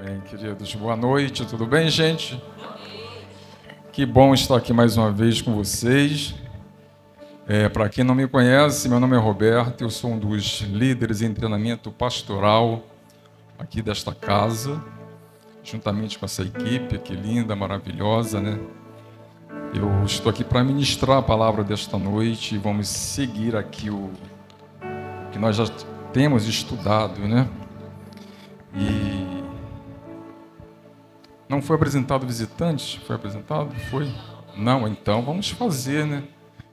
Amém, queridos. Boa noite, tudo bem, gente? Que bom estar aqui mais uma vez com vocês. É, Para quem não me conhece, meu nome é Roberto, eu sou um dos líderes em treinamento pastoral aqui desta casa, juntamente com essa equipe aqui linda, maravilhosa, né? Eu estou aqui para ministrar a palavra desta noite e vamos seguir aqui o que nós já temos estudado, né? E não foi apresentado visitante? Foi apresentado? Foi? Não, então vamos fazer, né?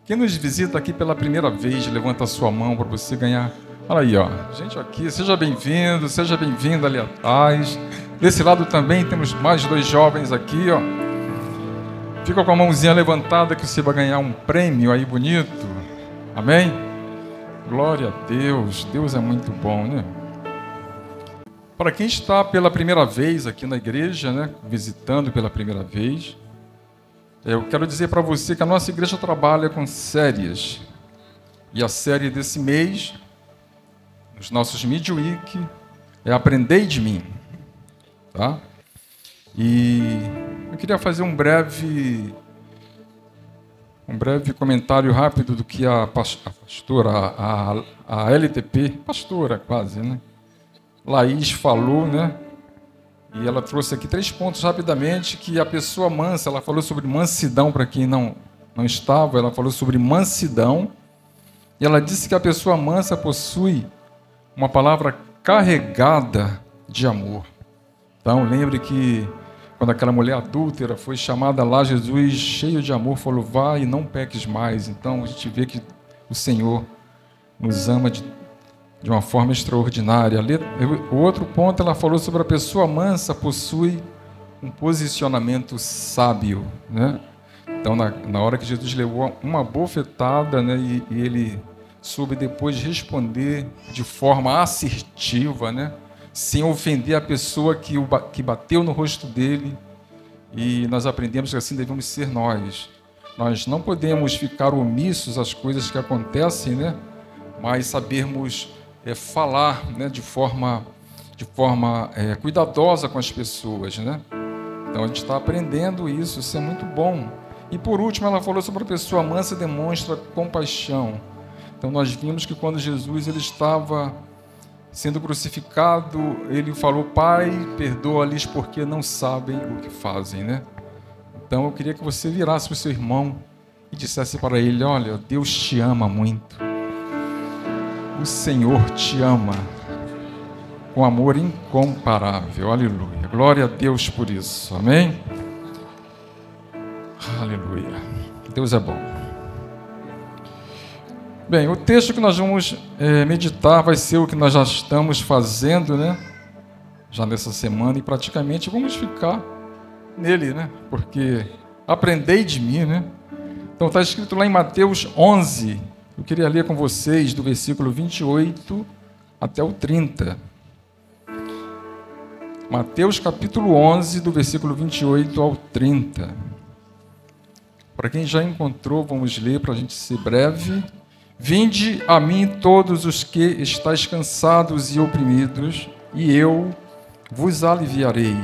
Quem nos visita aqui pela primeira vez, levanta a sua mão para você ganhar. Olha aí, ó. Gente aqui, seja bem-vindo, seja bem-vindo ali atrás. Desse lado também temos mais dois jovens aqui, ó. Fica com a mãozinha levantada que você vai ganhar um prêmio aí bonito. Amém? Glória a Deus. Deus é muito bom, né? Para quem está pela primeira vez aqui na igreja, né, visitando pela primeira vez, eu quero dizer para você que a nossa igreja trabalha com séries. E a série desse mês, nos nossos midweek, é Aprendei de mim. Tá? E eu queria fazer um breve um breve comentário rápido do que a pastora, a, a LTP, pastora quase, né? Laís falou, né? E ela trouxe aqui três pontos rapidamente que a pessoa mansa, ela falou sobre mansidão para quem não não estava, ela falou sobre mansidão. E ela disse que a pessoa mansa possui uma palavra carregada de amor. Então, lembre que quando aquela mulher adúltera foi chamada lá, Jesus, cheio de amor, falou: Vai e não peques mais. Então, a gente vê que o Senhor nos ama de de uma forma extraordinária. O outro ponto, ela falou sobre a pessoa mansa possui um posicionamento sábio, né? Então, na, na hora que Jesus levou uma bofetada, né, e, e ele soube depois responder de forma assertiva, né, sem ofender a pessoa que, o, que bateu no rosto dele, e nós aprendemos que assim devemos ser nós. Nós não podemos ficar omissos às coisas que acontecem, né, mas sabermos é, falar né, de forma, de forma é, cuidadosa com as pessoas. Né? Então a gente está aprendendo isso, isso é muito bom. E por último, ela falou sobre a pessoa mansa demonstra compaixão. Então nós vimos que quando Jesus ele estava sendo crucificado, ele falou: Pai, perdoa-lhes porque não sabem o que fazem, né? Então eu queria que você virasse para o seu irmão e dissesse para ele: Olha, Deus te ama muito. O Senhor te ama com amor incomparável. Aleluia. Glória a Deus por isso. Amém? Aleluia. Deus é bom. Bem, o texto que nós vamos é, meditar vai ser o que nós já estamos fazendo, né? Já nessa semana e praticamente vamos ficar nele, né? Porque aprendei de mim, né? Então está escrito lá em Mateus 11, eu queria ler com vocês do versículo 28 até o 30. Mateus capítulo 11, do versículo 28 ao 30. Para quem já encontrou, vamos ler para a gente ser breve. Vinde a mim todos os que estáis cansados e oprimidos, e eu vos aliviarei.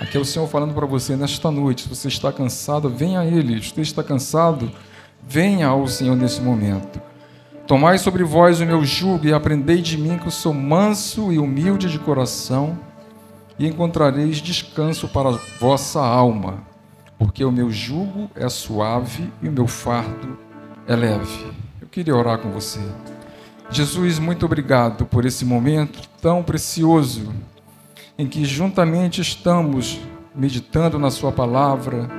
Aqui é o Senhor falando para você nesta noite. Se você está cansado, venha a Ele. Se você está cansado, Venha ao Senhor nesse momento. Tomai sobre vós o meu jugo e aprendei de mim que eu sou manso e humilde de coração, e encontrareis descanso para a vossa alma, porque o meu jugo é suave e o meu fardo é leve. Eu queria orar com você. Jesus, muito obrigado por esse momento tão precioso em que juntamente estamos meditando na Sua palavra,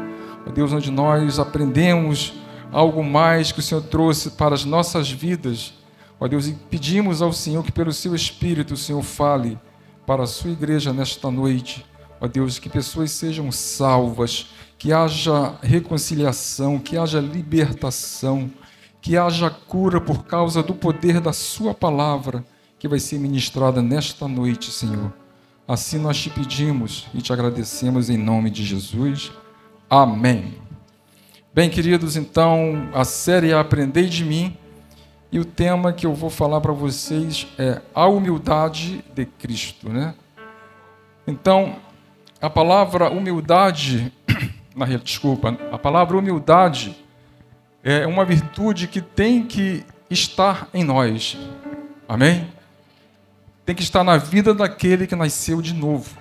ó Deus, onde nós aprendemos algo mais que o Senhor trouxe para as nossas vidas. Ó Deus, e pedimos ao Senhor que pelo seu Espírito o Senhor fale para a sua igreja nesta noite. Ó Deus, que pessoas sejam salvas, que haja reconciliação, que haja libertação, que haja cura por causa do poder da sua palavra que vai ser ministrada nesta noite, Senhor. Assim nós te pedimos e te agradecemos em nome de Jesus. Amém. Bem, queridos, então a série é Aprendei de mim e o tema que eu vou falar para vocês é a humildade de Cristo, né? Então, a palavra humildade, desculpa, a palavra humildade é uma virtude que tem que estar em nós. Amém? Tem que estar na vida daquele que nasceu de novo.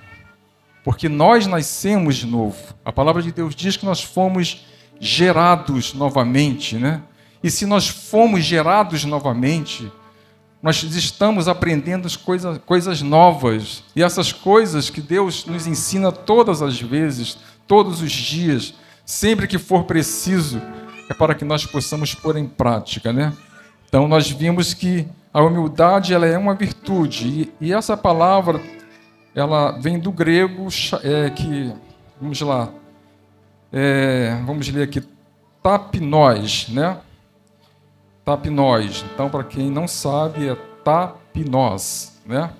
Porque nós nascemos de novo. A palavra de Deus diz que nós fomos gerados novamente, né? E se nós fomos gerados novamente, nós estamos aprendendo coisas, coisas novas. E essas coisas que Deus nos ensina todas as vezes, todos os dias, sempre que for preciso, é para que nós possamos pôr em prática, né? Então nós vimos que a humildade ela é uma virtude e, e essa palavra ela vem do grego é, que vamos lá é, vamos ler aqui tapinós, né? Tapinós. Então para quem não sabe é tapinós, né?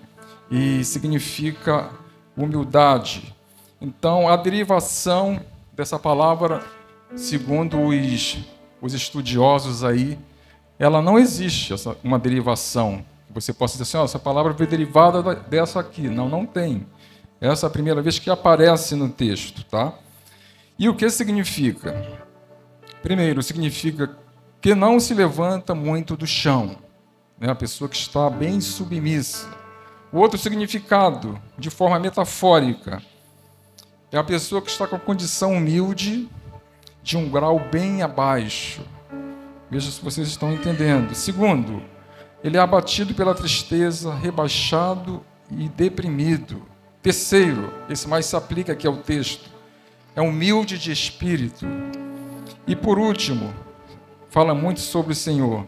E significa humildade. Então a derivação dessa palavra segundo os, os estudiosos aí, ela não existe, essa, uma derivação. Você possa dizer assim, oh, essa palavra foi derivada dessa aqui. Não, não tem. Essa é a primeira vez que aparece no texto, tá? E o que significa? Primeiro, significa que não se levanta muito do chão, né? a pessoa que está bem submissa. O outro significado, de forma metafórica, é a pessoa que está com a condição humilde de um grau bem abaixo. Veja se vocês estão entendendo. Segundo, ele é abatido pela tristeza, rebaixado e deprimido. Terceiro, esse mais se aplica aqui ao texto, é humilde de espírito. E por último, fala muito sobre o Senhor,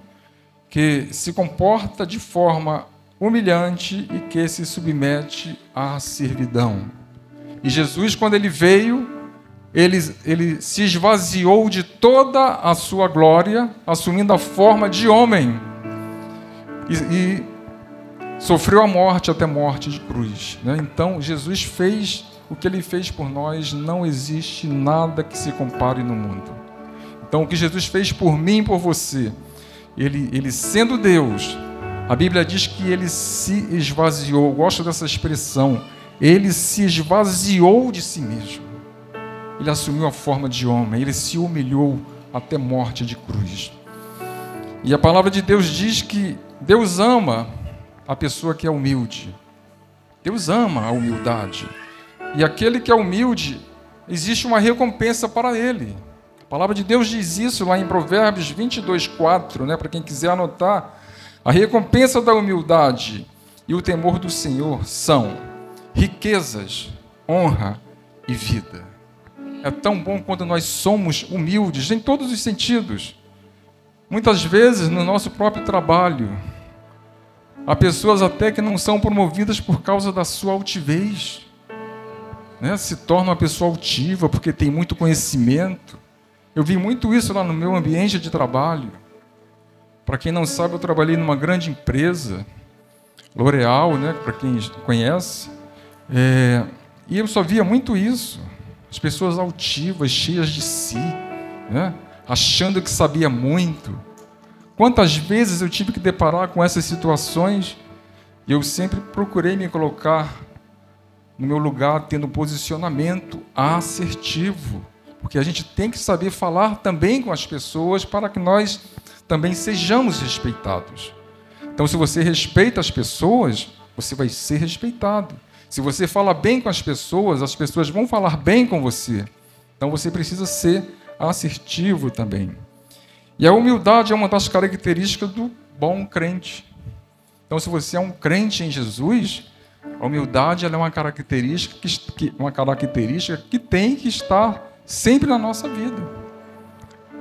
que se comporta de forma humilhante e que se submete à servidão. E Jesus, quando ele veio, ele, ele se esvaziou de toda a sua glória, assumindo a forma de homem. E, e sofreu a morte até morte de cruz. Né? Então, Jesus fez o que ele fez por nós, não existe nada que se compare no mundo. Então, o que Jesus fez por mim e por você, ele, ele sendo Deus, a Bíblia diz que ele se esvaziou, eu gosto dessa expressão, ele se esvaziou de si mesmo ele assumiu a forma de homem, ele se humilhou até morte de cruz. E a palavra de Deus diz que Deus ama a pessoa que é humilde. Deus ama a humildade. E aquele que é humilde, existe uma recompensa para ele. A palavra de Deus diz isso lá em Provérbios 22, 4, né? para quem quiser anotar. A recompensa da humildade e o temor do Senhor são riquezas, honra e vida é tão bom quando nós somos humildes em todos os sentidos. Muitas vezes no nosso próprio trabalho, há pessoas até que não são promovidas por causa da sua altivez. Né? Se torna uma pessoa altiva porque tem muito conhecimento. Eu vi muito isso lá no meu ambiente de trabalho. Para quem não sabe, eu trabalhei numa grande empresa, L'Oréal, né? para quem conhece. É... e eu só via muito isso. As pessoas altivas, cheias de si, né? achando que sabia muito. Quantas vezes eu tive que deparar com essas situações e eu sempre procurei me colocar no meu lugar, tendo um posicionamento assertivo, porque a gente tem que saber falar também com as pessoas para que nós também sejamos respeitados. Então, se você respeita as pessoas, você vai ser respeitado. Se você fala bem com as pessoas, as pessoas vão falar bem com você. Então você precisa ser assertivo também. E a humildade é uma das características do bom crente. Então, se você é um crente em Jesus, a humildade é uma característica que, uma característica que tem que estar sempre na nossa vida.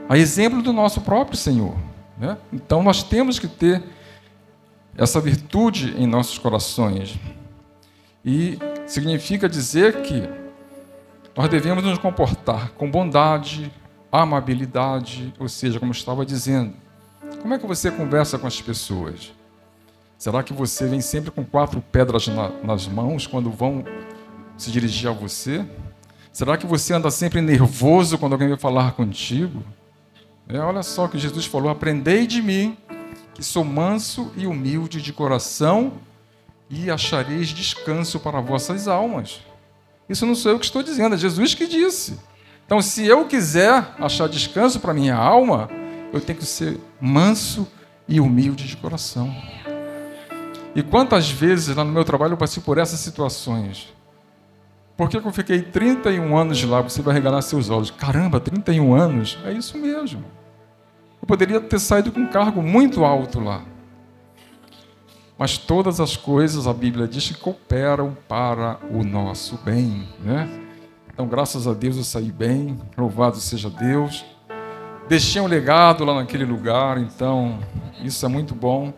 A exemplo do nosso próprio Senhor. Né? Então, nós temos que ter essa virtude em nossos corações. E significa dizer que nós devemos nos comportar com bondade, amabilidade, ou seja, como estava dizendo. Como é que você conversa com as pessoas? Será que você vem sempre com quatro pedras na, nas mãos quando vão se dirigir a você? Será que você anda sempre nervoso quando alguém vai falar contigo? É, olha só o que Jesus falou: aprendei de mim, que sou manso e humilde de coração, e achareis descanso para vossas almas. Isso não sou eu que estou dizendo, é Jesus que disse. Então, se eu quiser achar descanso para minha alma, eu tenho que ser manso e humilde de coração. E quantas vezes lá no meu trabalho eu passei por essas situações? Por que eu fiquei 31 anos lá? Você vai regalar seus olhos. Caramba, 31 anos? É isso mesmo. Eu poderia ter saído com um cargo muito alto lá. Mas todas as coisas, a Bíblia diz que cooperam para o nosso bem. Né? Então, graças a Deus eu saí bem, louvado seja Deus. Deixei um legado lá naquele lugar, então isso é muito bom.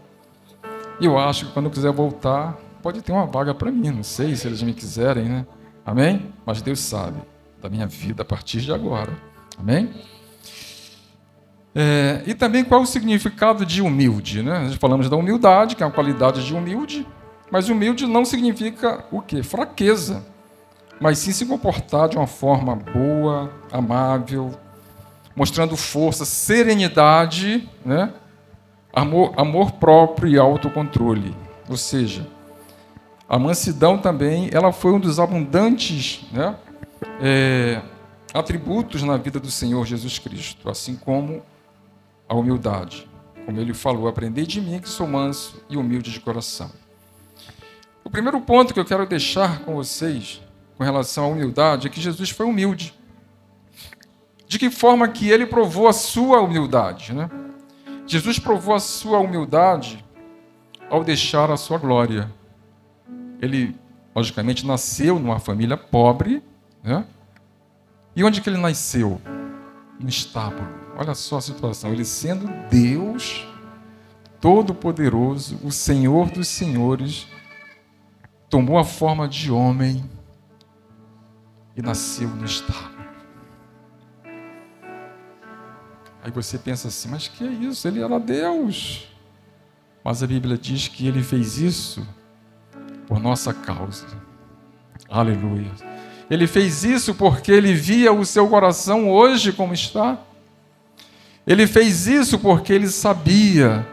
E eu acho que quando eu quiser voltar, pode ter uma vaga para mim, não sei se eles me quiserem, né? Amém? Mas Deus sabe da minha vida a partir de agora. Amém? É, e também qual o significado de humilde, né? Nós falamos da humildade, que é uma qualidade de humilde, mas humilde não significa o quê? Fraqueza, mas sim se comportar de uma forma boa, amável, mostrando força, serenidade, né? Amor, amor próprio e autocontrole. Ou seja, a mansidão também, ela foi um dos abundantes né, é, atributos na vida do Senhor Jesus Cristo, assim como a humildade. Como ele falou, aprendei de mim que sou manso e humilde de coração. O primeiro ponto que eu quero deixar com vocês com relação à humildade é que Jesus foi humilde. De que forma que ele provou a sua humildade, né? Jesus provou a sua humildade ao deixar a sua glória. Ele, logicamente, nasceu numa família pobre, né? E onde que ele nasceu? No estábulo. Olha só a situação. Ele sendo Deus Todo-Poderoso, o Senhor dos Senhores, tomou a forma de homem e nasceu no estábulo. Aí você pensa assim, mas que é isso? Ele era Deus. Mas a Bíblia diz que ele fez isso por nossa causa. Aleluia. Ele fez isso porque ele via o seu coração hoje como está. Ele fez isso porque ele sabia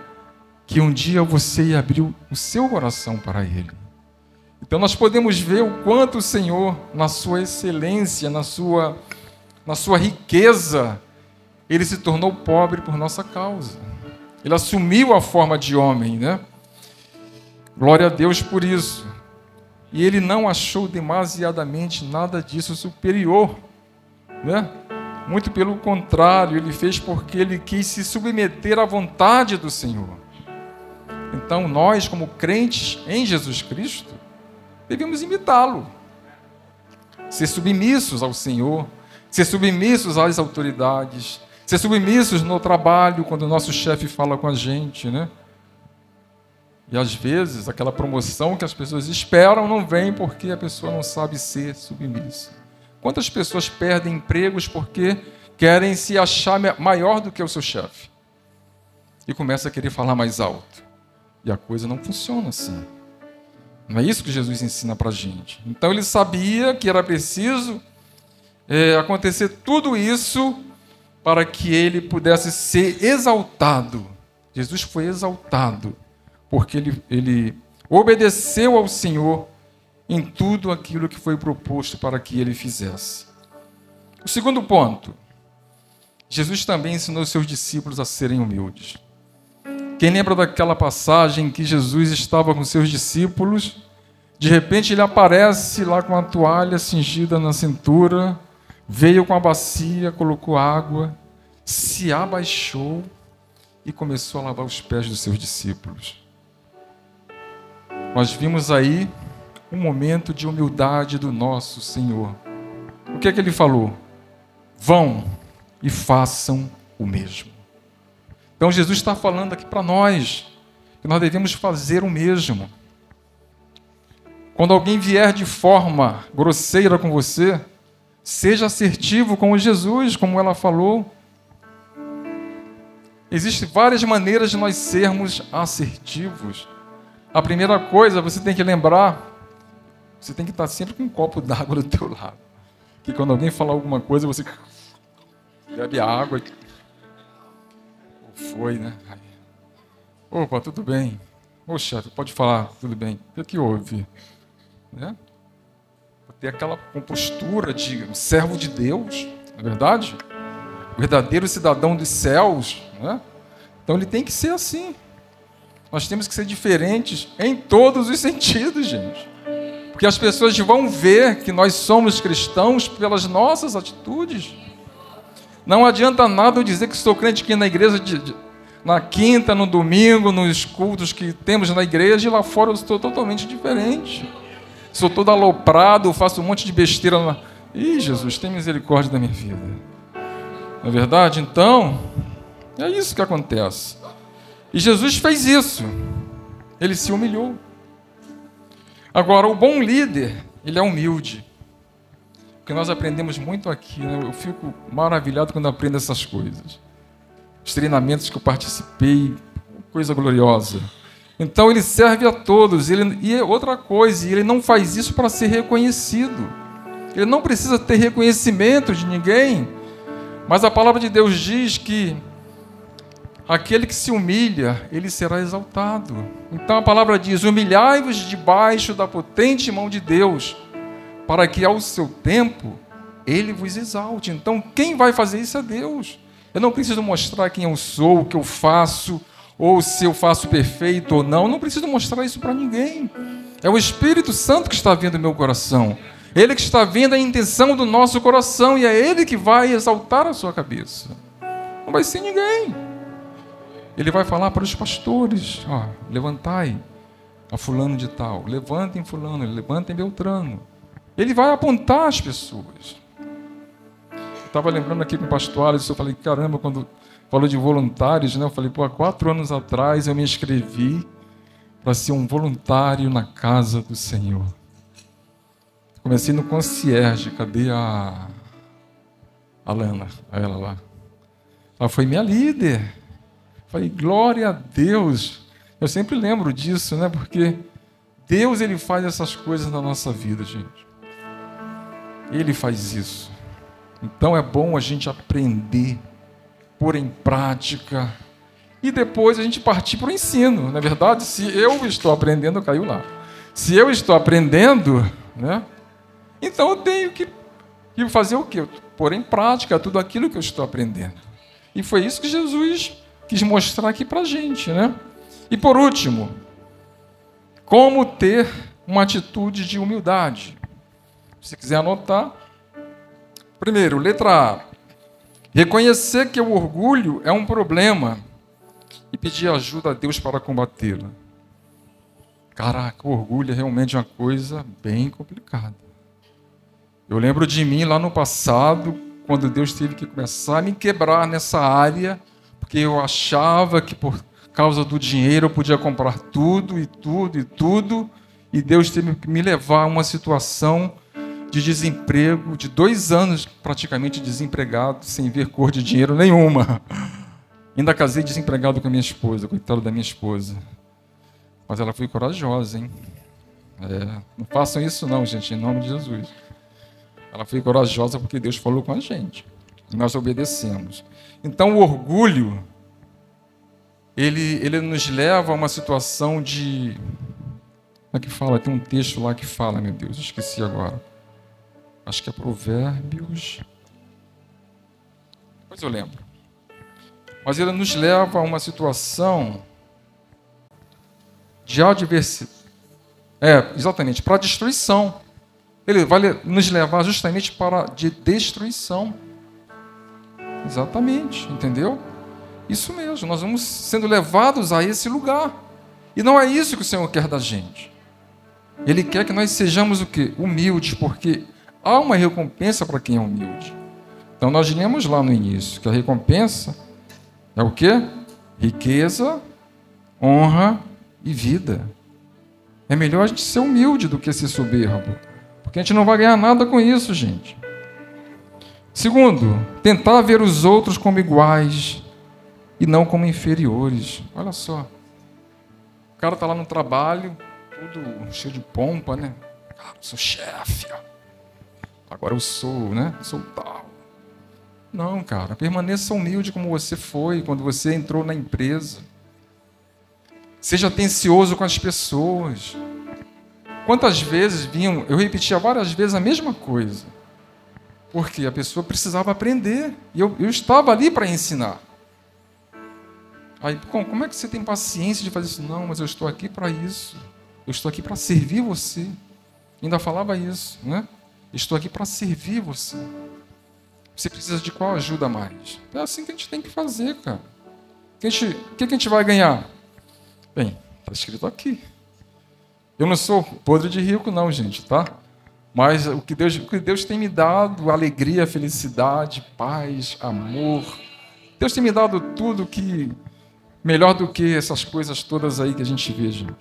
que um dia você ia abrir o seu coração para ele. Então nós podemos ver o quanto o Senhor, na sua excelência, na sua, na sua riqueza, ele se tornou pobre por nossa causa. Ele assumiu a forma de homem, né? Glória a Deus por isso. E ele não achou demasiadamente nada disso superior, né? Muito pelo contrário, ele fez porque ele quis se submeter à vontade do Senhor. Então, nós, como crentes em Jesus Cristo, devemos imitá-lo, ser submissos ao Senhor, ser submissos às autoridades, ser submissos no trabalho, quando o nosso chefe fala com a gente, né? E às vezes aquela promoção que as pessoas esperam não vem porque a pessoa não sabe ser submissa. Quantas pessoas perdem empregos porque querem se achar maior do que o seu chefe? E começa a querer falar mais alto. E a coisa não funciona assim. Não é isso que Jesus ensina para a gente. Então ele sabia que era preciso é, acontecer tudo isso para que ele pudesse ser exaltado. Jesus foi exaltado porque ele, ele obedeceu ao Senhor em tudo aquilo que foi proposto para que ele fizesse. O segundo ponto, Jesus também ensinou seus discípulos a serem humildes. Quem lembra daquela passagem que Jesus estava com seus discípulos, de repente ele aparece lá com a toalha cingida na cintura, veio com a bacia, colocou água, se abaixou e começou a lavar os pés dos seus discípulos. Nós vimos aí um momento de humildade do nosso Senhor. O que é que ele falou? Vão e façam o mesmo. Então Jesus está falando aqui para nós que nós devemos fazer o mesmo. Quando alguém vier de forma grosseira com você, seja assertivo como Jesus, como ela falou. Existem várias maneiras de nós sermos assertivos. A primeira coisa, você tem que lembrar, você tem que estar sempre com um copo d'água do teu lado. Que quando alguém falar alguma coisa, você bebe água. Foi, né? Opa, tudo bem. Chefe, pode falar, tudo bem. O que houve? Né? Ter aquela compostura de servo de Deus, não é verdade? O verdadeiro cidadão dos céus. Né? Então ele tem que ser assim. Nós temos que ser diferentes em todos os sentidos, gente. Porque as pessoas vão ver que nós somos cristãos pelas nossas atitudes. Não adianta nada eu dizer que sou crente aqui na igreja, de, de, na quinta, no domingo, nos cultos que temos na igreja, e lá fora eu estou totalmente diferente. Sou todo aloprado, faço um monte de besteira. Ih, Jesus, tem misericórdia da minha vida. Não é verdade? Então, é isso que acontece. E Jesus fez isso. Ele se humilhou. Agora, o bom líder, ele é humilde. Porque nós aprendemos muito aqui, né? eu fico maravilhado quando aprendo essas coisas. Os treinamentos que eu participei, coisa gloriosa. Então ele serve a todos. Ele, e outra coisa, ele não faz isso para ser reconhecido. Ele não precisa ter reconhecimento de ninguém. Mas a palavra de Deus diz que Aquele que se humilha, ele será exaltado. Então a palavra diz: humilhai-vos debaixo da potente mão de Deus, para que ao seu tempo ele vos exalte. Então quem vai fazer isso é Deus. Eu não preciso mostrar quem eu sou, o que eu faço, ou se eu faço perfeito ou não. Não preciso mostrar isso para ninguém. É o Espírito Santo que está vendo o meu coração. Ele que está vendo a intenção do nosso coração e é ele que vai exaltar a sua cabeça. Não vai ser ninguém. Ele vai falar para os pastores: ó, levantai a fulano de tal, levantem fulano, levantem Beltrano. Ele vai apontar as pessoas. Estava lembrando aqui com o pastor Alisson, eu falei, caramba, quando falou de voluntários, né? Eu falei, pô, há quatro anos atrás eu me inscrevi para ser um voluntário na casa do Senhor. Comecei no concierge, cadê a, a Lana? Ela lá. Ela foi minha líder. Falei, glória a Deus. Eu sempre lembro disso, né? Porque Deus ele faz essas coisas na nossa vida, gente. Ele faz isso. Então é bom a gente aprender, pôr em prática e depois a gente partir para o ensino. Na é verdade, se eu estou aprendendo, caiu lá. Se eu estou aprendendo, né? Então eu tenho que, fazer o quê? Pôr em prática tudo aquilo que eu estou aprendendo. E foi isso que Jesus quis mostrar aqui para a gente, né? E por último, como ter uma atitude de humildade. Se quiser anotar. Primeiro, letra A. Reconhecer que o orgulho é um problema e pedir ajuda a Deus para combatê-lo. Caraca, o orgulho é realmente uma coisa bem complicada. Eu lembro de mim lá no passado, quando Deus teve que começar a me quebrar nessa área porque eu achava que por causa do dinheiro eu podia comprar tudo e tudo e tudo, e Deus teve que me levar a uma situação de desemprego, de dois anos praticamente desempregado, sem ver cor de dinheiro nenhuma. Ainda casei desempregado com a minha esposa, coitado da minha esposa. Mas ela foi corajosa, hein? É, não façam isso não, gente, em nome de Jesus. Ela foi corajosa porque Deus falou com a gente. Nós obedecemos. Então o orgulho ele, ele nos leva a uma situação de como é que fala? Tem um texto lá que fala, meu Deus, esqueci agora. Acho que é Provérbios. Depois eu lembro. Mas ele nos leva a uma situação de adversidade. É, exatamente, para destruição. Ele vai nos levar justamente para de destruição. Exatamente, entendeu? Isso mesmo, nós vamos sendo levados a esse lugar. E não é isso que o Senhor quer da gente. Ele quer que nós sejamos o quê? Humildes, porque há uma recompensa para quem é humilde. Então nós lemos lá no início que a recompensa é o quê? Riqueza, honra e vida. É melhor a gente ser humilde do que ser soberbo. Porque a gente não vai ganhar nada com isso, gente. Segundo, tentar ver os outros como iguais e não como inferiores. Olha só. O cara está lá no trabalho, tudo cheio de pompa, né? Ah, sou chefe. Agora eu sou, né? Sou tal. Não, cara, permaneça humilde como você foi quando você entrou na empresa. Seja atencioso com as pessoas. Quantas vezes vinham, eu repetia várias vezes a mesma coisa. Porque a pessoa precisava aprender. E eu, eu estava ali para ensinar. Aí, como é que você tem paciência de fazer isso? Não, mas eu estou aqui para isso. Eu estou aqui para servir você. Ainda falava isso, né? Estou aqui para servir você. Você precisa de qual ajuda mais? É assim que a gente tem que fazer, cara. O que que a gente vai ganhar? Bem, está escrito aqui. Eu não sou podre de rico, não, gente, tá? Mas o que Deus, o que Deus tem me dado, alegria, felicidade, paz, amor. Deus tem me dado tudo que melhor do que essas coisas todas aí que a gente gente.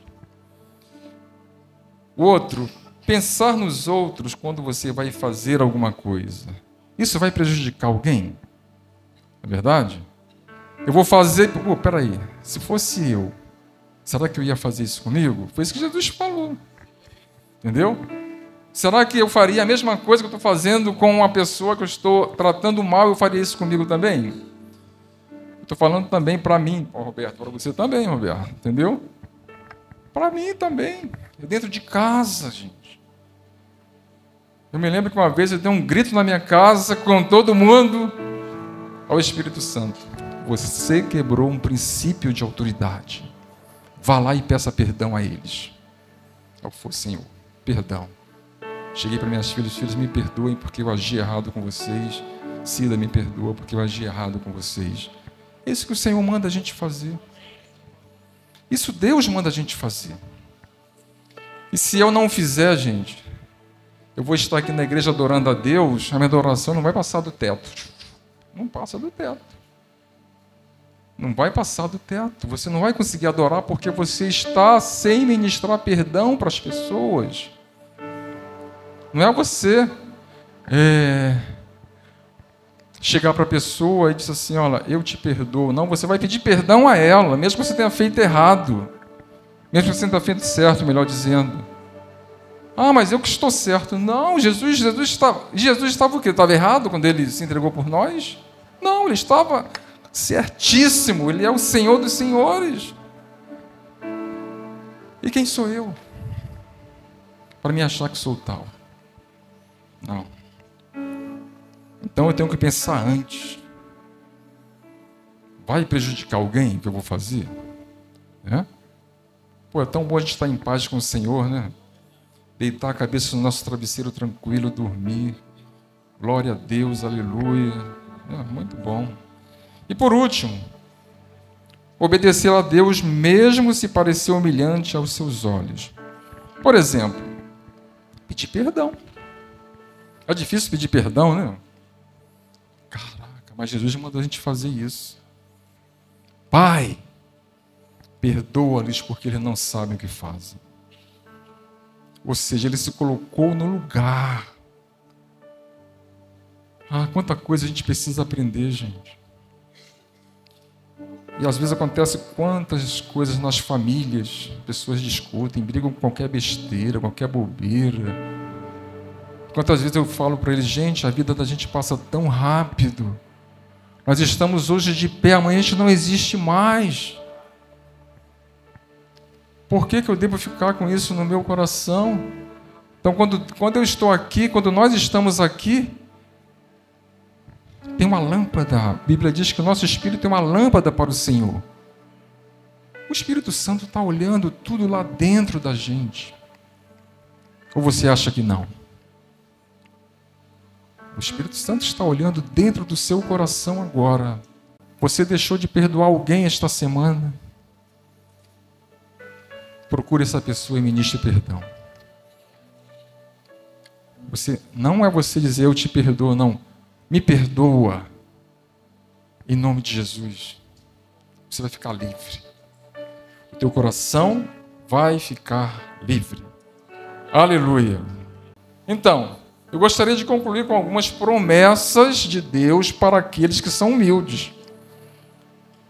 O outro, pensar nos outros quando você vai fazer alguma coisa. Isso vai prejudicar alguém? É verdade? Eu vou fazer. Pô, peraí. Se fosse eu, será que eu ia fazer isso comigo? Foi isso que Jesus falou. Entendeu? Será que eu faria a mesma coisa que eu estou fazendo com uma pessoa que eu estou tratando mal? Eu faria isso comigo também? Estou falando também para mim, Roberto, para você também, Roberto. Entendeu? Para mim também. É dentro de casa, gente. Eu me lembro que uma vez eu dei um grito na minha casa com todo mundo ao Espírito Santo. Você quebrou um princípio de autoridade. Vá lá e peça perdão a eles. Eu falei, Senhor, perdão. Cheguei para minhas filhas, filhos, me perdoem porque eu agi errado com vocês. Cida, me perdoa porque eu agi errado com vocês. É isso que o Senhor manda a gente fazer. Isso Deus manda a gente fazer. E se eu não fizer, gente, eu vou estar aqui na igreja adorando a Deus, a minha adoração não vai passar do teto. Não passa do teto. Não vai passar do teto. Você não vai conseguir adorar porque você está sem ministrar perdão para as pessoas. Não é você é, chegar para a pessoa e dizer assim: Olha, eu te perdoo. Não, você vai pedir perdão a ela, mesmo que você tenha feito errado. Mesmo que você tenha feito certo, melhor dizendo. Ah, mas eu que estou certo. Não, Jesus, Jesus estava, Jesus estava o quê? Estava errado quando ele se entregou por nós? Não, ele estava certíssimo. Ele é o Senhor dos senhores. E quem sou eu? Para me achar que sou tal. Não. Então eu tenho que pensar antes. Vai prejudicar alguém que eu vou fazer? É? Pô, é tão bom a gente estar em paz com o Senhor, né? Deitar a cabeça no nosso travesseiro tranquilo, dormir. Glória a Deus, aleluia. É, muito bom. E por último, obedecer a Deus mesmo se parecer humilhante aos seus olhos. Por exemplo, pedir perdão. É difícil pedir perdão, né? Caraca, mas Jesus mandou a gente fazer isso. Pai, perdoa-lhes porque eles não sabem o que fazem. Ou seja, ele se colocou no lugar. Ah, quanta coisa a gente precisa aprender, gente. E às vezes acontece quantas coisas nas famílias, pessoas discutem, brigam com qualquer besteira, qualquer bobeira. Quantas vezes eu falo para eles, gente, a vida da gente passa tão rápido. Nós estamos hoje de pé, amanhã a gente não existe mais. Por que, que eu devo ficar com isso no meu coração? Então, quando, quando eu estou aqui, quando nós estamos aqui, tem uma lâmpada. A Bíblia diz que o nosso espírito tem uma lâmpada para o Senhor. O Espírito Santo está olhando tudo lá dentro da gente. Ou você acha que não? O Espírito Santo está olhando dentro do seu coração agora. Você deixou de perdoar alguém esta semana? Procure essa pessoa e ministre perdão. Você não é você dizer eu te perdoo, não. Me perdoa. Em nome de Jesus. Você vai ficar livre. O teu coração vai ficar livre. Aleluia. Então, eu gostaria de concluir com algumas promessas de Deus para aqueles que são humildes.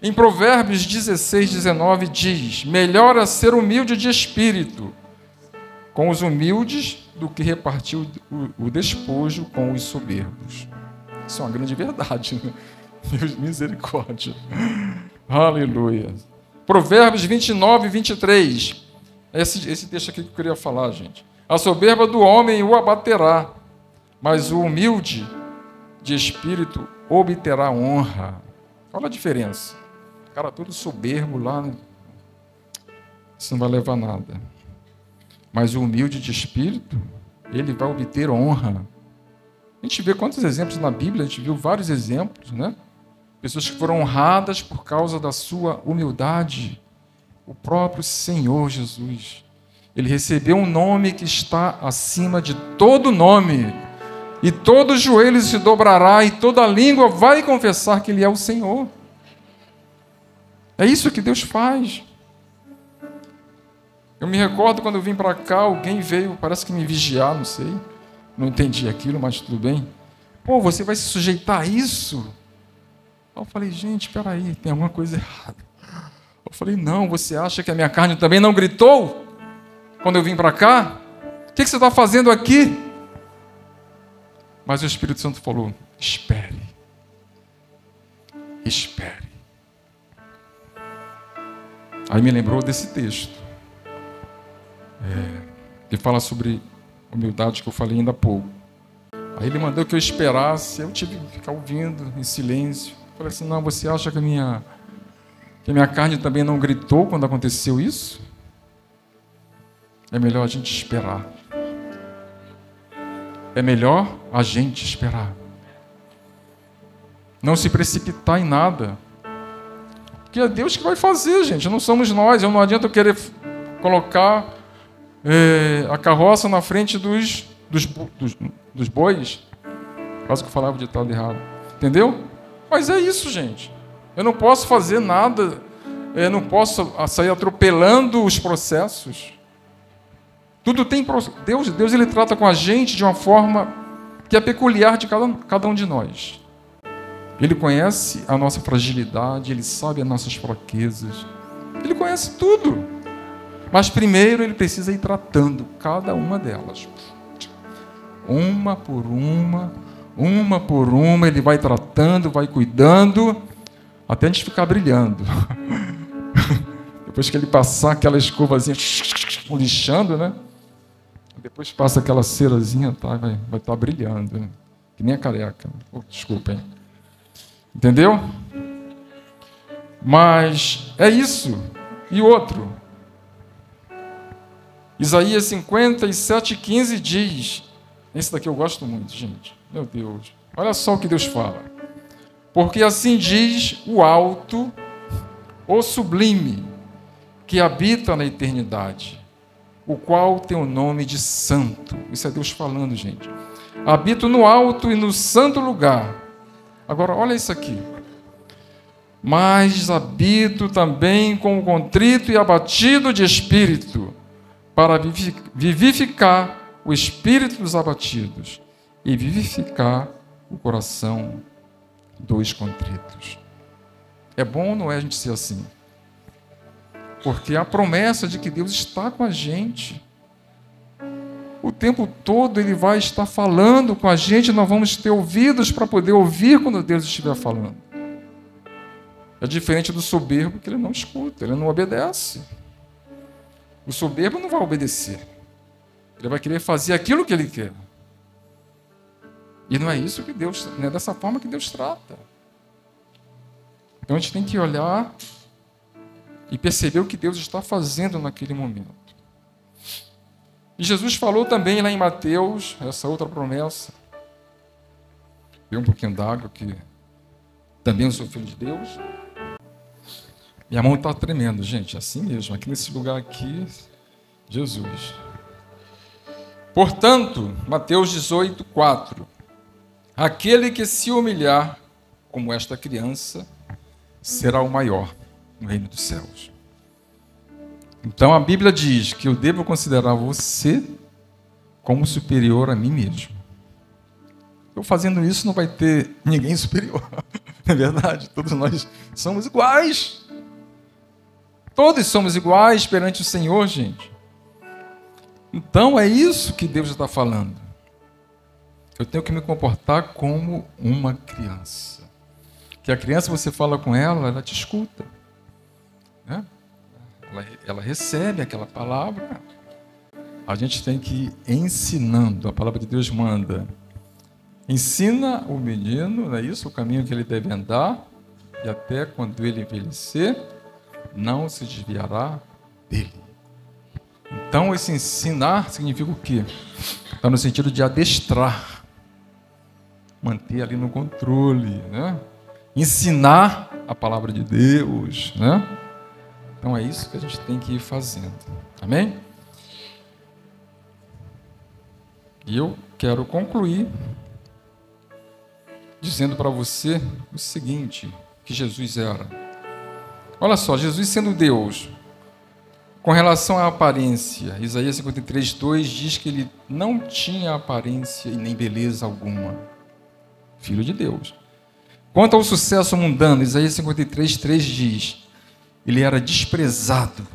Em Provérbios 16, 19 diz: Melhor é ser humilde de espírito com os humildes do que repartir o, despojo com os soberbos. Isso é uma grande verdade, né? Deus misericórdia. Aleluia. Provérbios 29 e 23. Esse, esse texto aqui que eu queria falar, gente. A soberba do homem o abaterá, mas o humilde de espírito obterá honra. Olha a diferença. Cara todo soberbo lá, isso não vai levar nada. Mas o humilde de espírito, ele vai obter honra. A gente vê quantos exemplos na Bíblia, a gente viu vários exemplos, né? Pessoas que foram honradas por causa da sua humildade. O próprio Senhor Jesus. Ele recebeu um nome que está acima de todo nome. E todo joelho se dobrará e toda língua vai confessar que Ele é o Senhor. É isso que Deus faz. Eu me recordo quando eu vim para cá, alguém veio, parece que me vigiar, não sei. Não entendi aquilo, mas tudo bem. Pô, você vai se sujeitar a isso? Eu falei, gente, espera aí, tem alguma coisa errada. Eu falei, não, você acha que a minha carne também não gritou quando eu vim para cá? O que você está fazendo aqui? Mas o Espírito Santo falou: espere. Espere. Aí me lembrou desse texto. É, que fala sobre humildade que eu falei ainda há pouco. Aí ele mandou que eu esperasse, eu tive que ficar ouvindo em silêncio. Falei assim: não, você acha que a minha, que a minha carne também não gritou quando aconteceu isso? É melhor a gente esperar. É melhor a gente esperar. Não se precipitar em nada. Porque é Deus que vai fazer, gente. Não somos nós. Eu não adianta eu querer colocar é, a carroça na frente dos, dos, dos, dos bois. Quase que eu falava o ditado errado. Entendeu? Mas é isso, gente. Eu não posso fazer nada, eu não posso sair atropelando os processos. Tudo tem Deus, Deus ele trata com a gente de uma forma que é peculiar de cada, cada um de nós. Ele conhece a nossa fragilidade, ele sabe as nossas fraquezas. Ele conhece tudo. Mas primeiro ele precisa ir tratando cada uma delas. Uma por uma, uma por uma, ele vai tratando, vai cuidando, até a gente ficar brilhando. Depois que ele passar aquela escovazinha lixando, né? Depois passa aquela cerazinha, tá? vai estar tá brilhando. Né? Que nem a careca. Oh, desculpa, hein? Entendeu? Mas é isso. E outro. Isaías 57, 15 diz. Esse daqui eu gosto muito, gente. Meu Deus. Olha só o que Deus fala. Porque assim diz o alto, o sublime, que habita na eternidade, o qual tem o nome de santo. Isso é Deus falando, gente. Habito no alto e no santo lugar. Agora, olha isso aqui. Mas habito também com o contrito e abatido de espírito, para vivificar o espírito dos abatidos e vivificar o coração dos contritos. É bom ou não é a gente ser assim? Porque a promessa de que Deus está com a gente. Tempo todo Ele vai estar falando com a gente, nós vamos ter ouvidos para poder ouvir quando Deus estiver falando. É diferente do soberbo que ele não escuta, ele não obedece. O soberbo não vai obedecer. Ele vai querer fazer aquilo que ele quer. E não é isso que Deus, não é dessa forma que Deus trata. Então a gente tem que olhar e perceber o que Deus está fazendo naquele momento. E Jesus falou também lá em Mateus, essa outra promessa. Deu um pouquinho d'água que também eu sou filho de Deus. Minha mão está tremendo, gente, assim mesmo, aqui nesse lugar aqui, Jesus. Portanto, Mateus 18, 4. Aquele que se humilhar como esta criança será o maior no reino dos céus. Então a Bíblia diz que eu devo considerar você como superior a mim mesmo. Eu fazendo isso não vai ter ninguém superior. É verdade? Todos nós somos iguais. Todos somos iguais perante o Senhor, gente. Então é isso que Deus está falando. Eu tenho que me comportar como uma criança. Que a criança, você fala com ela, ela te escuta. Né? Ela, ela recebe aquela palavra, a gente tem que ir ensinando. A palavra de Deus manda. Ensina o menino, não é isso? O caminho que ele deve andar, e até quando ele envelhecer, não se desviará dele. Então, esse ensinar significa o quê? Está no sentido de adestrar, manter ali no controle, né? ensinar a palavra de Deus. Né? Então, é isso que a gente tem que ir fazendo. Amém? E eu quero concluir dizendo para você o seguinte: que Jesus era. Olha só, Jesus sendo Deus, com relação à aparência, Isaías 53, 2 diz que ele não tinha aparência e nem beleza alguma. Filho de Deus. Quanto ao sucesso mundano, Isaías 53, 3 diz: ele era desprezado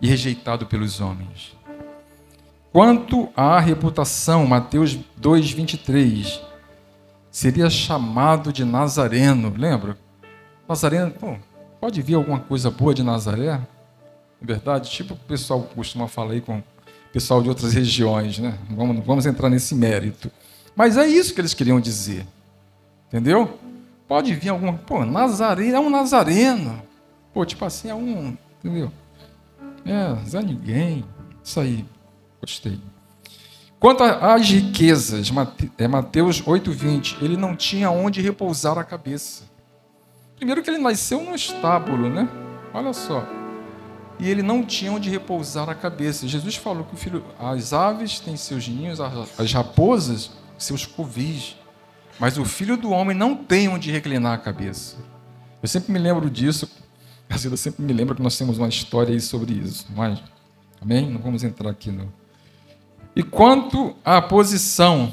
e rejeitado pelos homens. Quanto à reputação, Mateus 2, 23, seria chamado de Nazareno, lembra? Nazareno, pô, pode vir alguma coisa boa de Nazaré? É verdade? Tipo o pessoal costuma falar aí com o pessoal de outras regiões, né? Vamos, vamos entrar nesse mérito. Mas é isso que eles queriam dizer. Entendeu? Pode vir alguma. Pô, Nazareno é um Nazareno. Pô, tipo assim, é um. Entendeu? É, Zé Ninguém. Isso aí. Gostei. Quanto às riquezas, é Mateus 8,20, ele não tinha onde repousar a cabeça. Primeiro que ele nasceu num estábulo, né? Olha só. E ele não tinha onde repousar a cabeça. Jesus falou que o filho, as aves têm seus ninhos, as raposas seus covis, mas o filho do homem não tem onde reclinar a cabeça. Eu sempre me lembro disso. Eu sempre me lembro que nós temos uma história aí sobre isso. Mas, amém? Não vamos entrar aqui no e quanto à posição,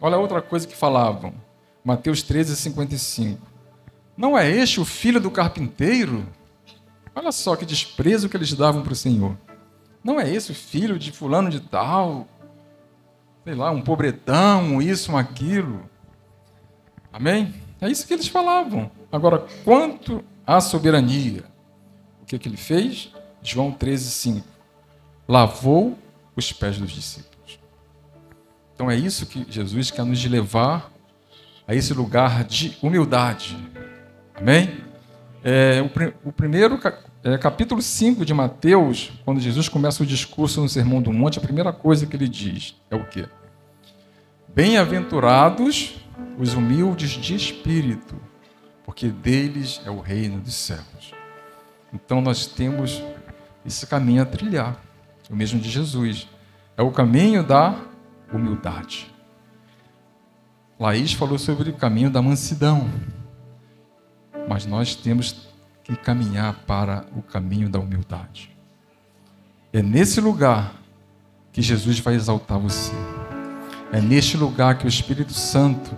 olha outra coisa que falavam. Mateus 13, 55. Não é este o filho do carpinteiro? Olha só que desprezo que eles davam para o Senhor. Não é esse o filho de fulano de tal? Sei lá, um pobretão, isso, um aquilo. Amém? É isso que eles falavam. Agora, quanto à soberania, que, que ele fez? João 13, 5. Lavou os pés dos discípulos. Então é isso que Jesus quer nos levar a esse lugar de humildade. Amém? É, o, o, primeiro, é, capítulo 5 de Mateus, quando Jesus começa o discurso no Sermão do Monte, a primeira coisa que ele diz é o quê? Bem-aventurados os humildes de espírito, porque deles é o reino dos céus. Então nós temos esse caminho a trilhar o mesmo de Jesus. É o caminho da humildade. Laís falou sobre o caminho da mansidão. Mas nós temos que caminhar para o caminho da humildade. É nesse lugar que Jesus vai exaltar você. É neste lugar que o Espírito Santo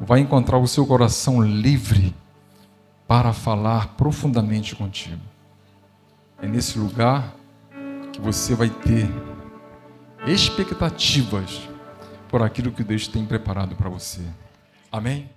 vai encontrar o seu coração livre para falar profundamente contigo. É nesse lugar que você vai ter expectativas por aquilo que Deus tem preparado para você. Amém?